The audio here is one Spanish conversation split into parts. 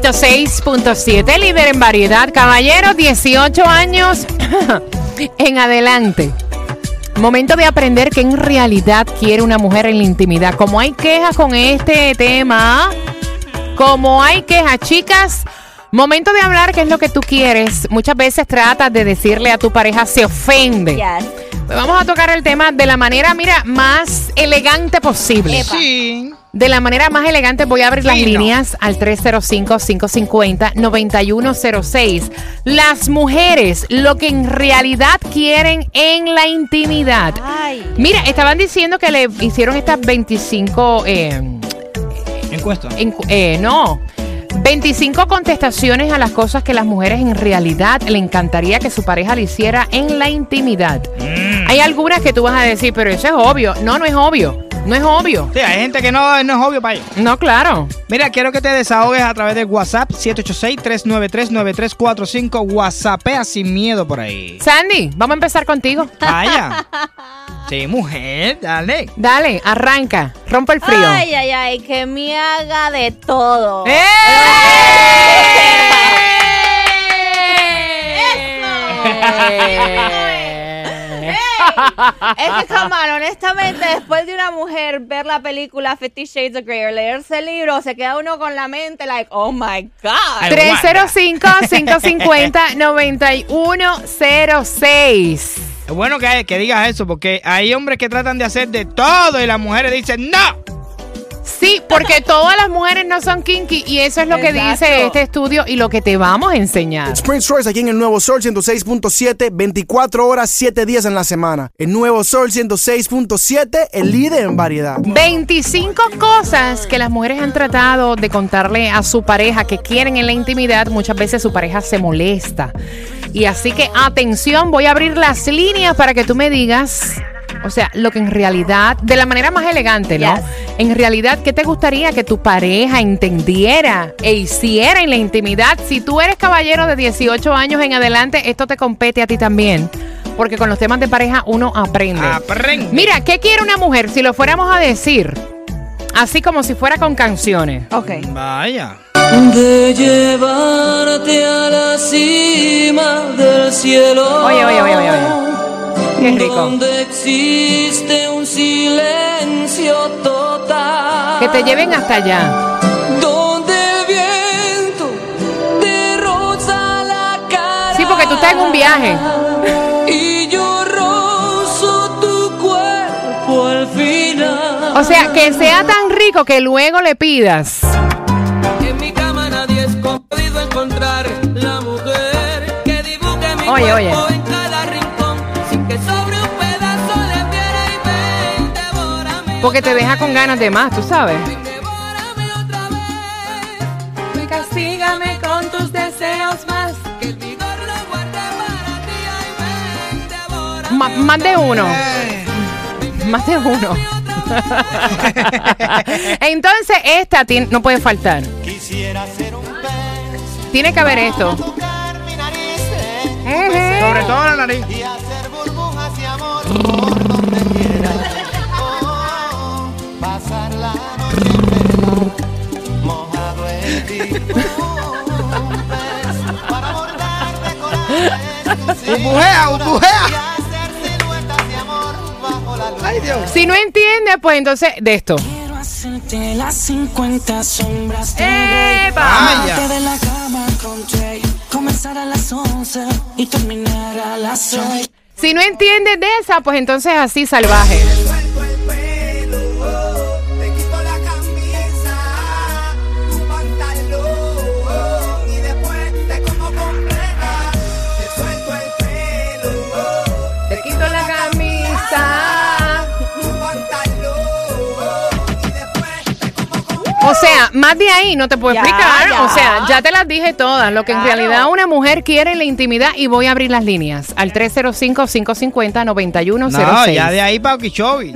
106.7, líder en variedad. Caballero, 18 años en adelante. Momento de aprender que en realidad quiere una mujer en la intimidad. Como hay quejas con este tema, como hay quejas, chicas, momento de hablar qué es lo que tú quieres. Muchas veces tratas de decirle a tu pareja, se ofende. Yes. Pues vamos a tocar el tema de la manera, mira, más elegante posible. Sí. De la manera más elegante voy a abrir las líneas al 305-550-9106. Las mujeres, lo que en realidad quieren en la intimidad. Ay. Mira, estaban diciendo que le hicieron estas 25... eh, Encuesta. encu- eh, no. 25 contestaciones a las cosas que las mujeres en realidad le encantaría que su pareja le hiciera en la intimidad. Mm. Hay algunas que tú vas a decir, pero eso es obvio. No, no es obvio. No es obvio. Sí, hay gente que no, no es obvio para ellos. No, claro. Mira, quiero que te desahogues a través de WhatsApp 786-393-9345. WhatsAppea sin miedo por ahí. Sandy, vamos a empezar contigo. Vaya. Sí, mujer, dale. Dale, arranca. Rompe el frío. Ay, ay, ay, que me haga de todo. ¡Eh! Es que, come on, honestamente, después de una mujer ver la película Fifty Shades of Grey o leerse el libro, se queda uno con la mente, like, oh my God. 305-550-9106. Es bueno que, que digas eso porque hay hombres que tratan de hacer de todo y las mujeres dicen ¡No! Sí, porque todas las mujeres no son kinky y eso es lo que Exacto. dice este estudio y lo que te vamos a enseñar. Prince Royce aquí en el Nuevo Sol 106.7, 24 horas, 7 días en la semana. El Nuevo Sol 106.7, el líder en variedad. 25 cosas que las mujeres han tratado de contarle a su pareja que quieren en la intimidad. Muchas veces su pareja se molesta. Y así que atención, voy a abrir las líneas para que tú me digas, o sea, lo que en realidad, de la manera más elegante, ¿no? Yes. En realidad, ¿qué te gustaría que tu pareja entendiera e hiciera en la intimidad? Si tú eres caballero de 18 años en adelante, esto te compete a ti también. Porque con los temas de pareja uno aprende. Aprende. Mira, ¿qué quiere una mujer si lo fuéramos a decir? Así como si fuera con canciones. Ok. Vaya. de llevarte a la cima del cielo. Oye, oye, oye, oye, oye. Qué rico. Donde existe un silencio te lleven hasta allá. Donde el viento te roza la cara. Sí, porque tú estás en un viaje. Y yo rozo tu cuerpo al final. O sea, que sea tan rico que luego le pidas. En mi cama nadie es podido encontrar la mujer que dibuje mi Oye, oye. Porque te deja con ganas de más, tú sabes. devórame otra vez. Castígame con tus deseos más. Que el vigor lo guarde para ti ay ven, devórame Ma- más de uno. Más de uno. Entonces, esta no puede faltar. Tiene que haber esto. Sobre todo la nariz. Burbujea, burbujea. Ay, Dios. Si no entiende, pues entonces de esto. Quiero hacerte las 50 sombras de ¡Epa! Vaya. Amarte de la cama con Jay. Comenzar a las 11 y terminar a las 6. Si no entiendes de esa, pues entonces así salvaje. Sea, más de ahí no te puedo Ya, explicar. ya. O sea, ya te las dije todas. Lo que en realidad una mujer quiere en la intimidad y voy a abrir las líneas al 305-550-9106. No, ya de ahí para Okeechobee.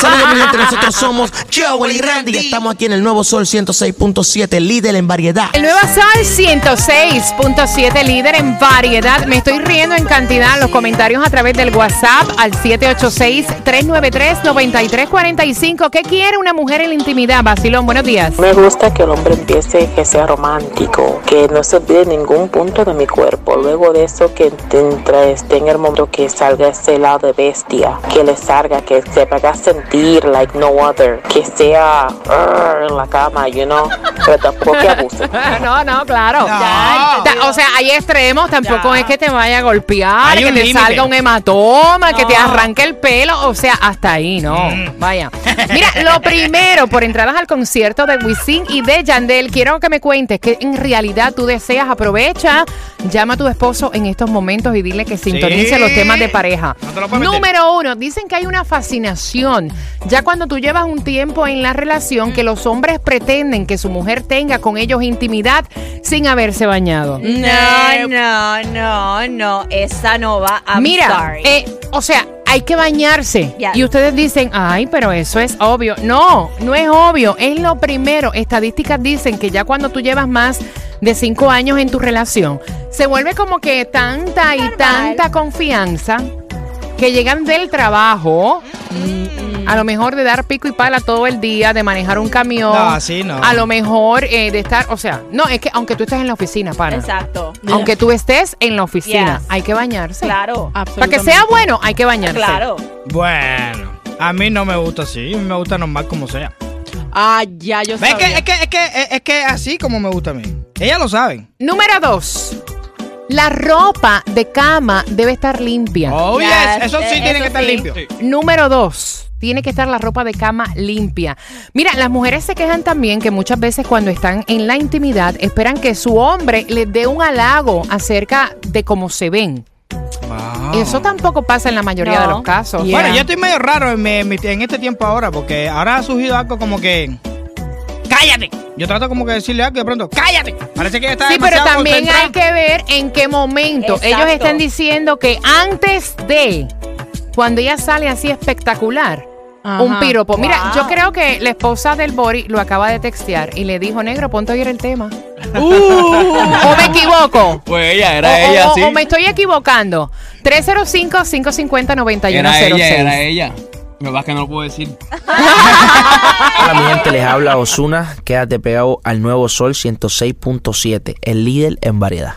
Saludos mi gente, nosotros somos Joel y Randy y estamos aquí en el Nuevo Sol 106.7, líder en variedad. El nuevo Sol 106.7, líder en variedad. Me estoy riendo en cantidad. Los comentarios a través del WhatsApp al 786-393-9345. ¿Qué quiere una mujer en la intimidad? Basilón, buenos días. Me gusta que el hombre empiece que sea romántico, que no se olvide ningún punto de mi cuerpo. Luego de eso que entra, esté en el momento que salga ese lado de bestia, que le salga, que se haga sentir like no other, que sea "Arr", en la cama, you know, pero tampoco que abuse. No, no, claro. No. Ya, o sea, hay extremos, tampoco Ya. es que te vaya a golpear, Hay que un te límite. salga un hematoma, que te No. arranque el pelo, o sea, hasta ahí, no. Mm. Vaya. Mira, lo primero, por entradas al concierto de Wisin y de Yandel, quiero que me cuentes que en realidad tú deseas, aprovecha, llama a tu esposo en estos momentos y dile que sintonice Sí. los temas de pareja. No te lo puedes meter. Número uno, dicen que hay una fascinación. Ya cuando tú llevas un tiempo en la relación, que los hombres pretenden que su mujer tenga con ellos intimidad sin haberse bañado. No, no, no, no. Esa no va. I'm Mira, eh, o sea, hay que bañarse. Y ustedes dicen, ay, pero eso es obvio. No, no es obvio. Es lo primero. Estadísticas dicen que ya cuando tú llevas más de cinco años en tu relación, se vuelve como que tanta y Normal. tanta confianza que llegan del trabajo. A lo mejor de dar pico y pala todo el día, de manejar un camión. No, así no. A lo mejor eh, de estar, o sea, no, es que aunque tú estés en la oficina, para. Exacto. Aunque tú estés en la oficina, Yes. hay que bañarse. Claro. Para que sea bueno, hay que bañarse. Claro. Bueno, a mí no me gusta así, me gusta normal como sea. Ah, ya yo ¿Ves sabía. que, es que, es que, es, es que así como me gusta a mí. Ellas lo saben. Número dos. La ropa de cama debe estar limpia. Oh, yes, Yes, eso sí eh, tiene que estar sí. limpio. Número dos. Tiene que estar la ropa de cama limpia. Mira, las mujeres se quejan también que muchas veces cuando están en la intimidad esperan que su hombre les dé un halago acerca de cómo se ven. Wow. Eso tampoco pasa en la mayoría No. de los casos. Yeah. Bueno, yo estoy medio raro en, mi- este tiempo ahora, porque ahora ha surgido algo como que. ¡Cállate! Yo trato como que decirle algo y de pronto, ¡cállate! Parece que está Sí, pero también hay que ver en qué momento. Exacto. Ellos están diciendo que antes de, cuando ella sale así espectacular, Ajá. un piropo. Mira, Wow. yo creo que la esposa del Bori lo acaba de textear y le dijo, negro, ponte a oír el tema. Uh. ¿O me equivoco? Pues ella, era o- ella, o- sí. o me estoy equivocando. 305-550-9106. Era ella, era ella. Lo es que no lo puedo decir. Hola mi gente, les habla Osuna. Quédate pegado al Nuevo Sol 106.7, el líder en variedad.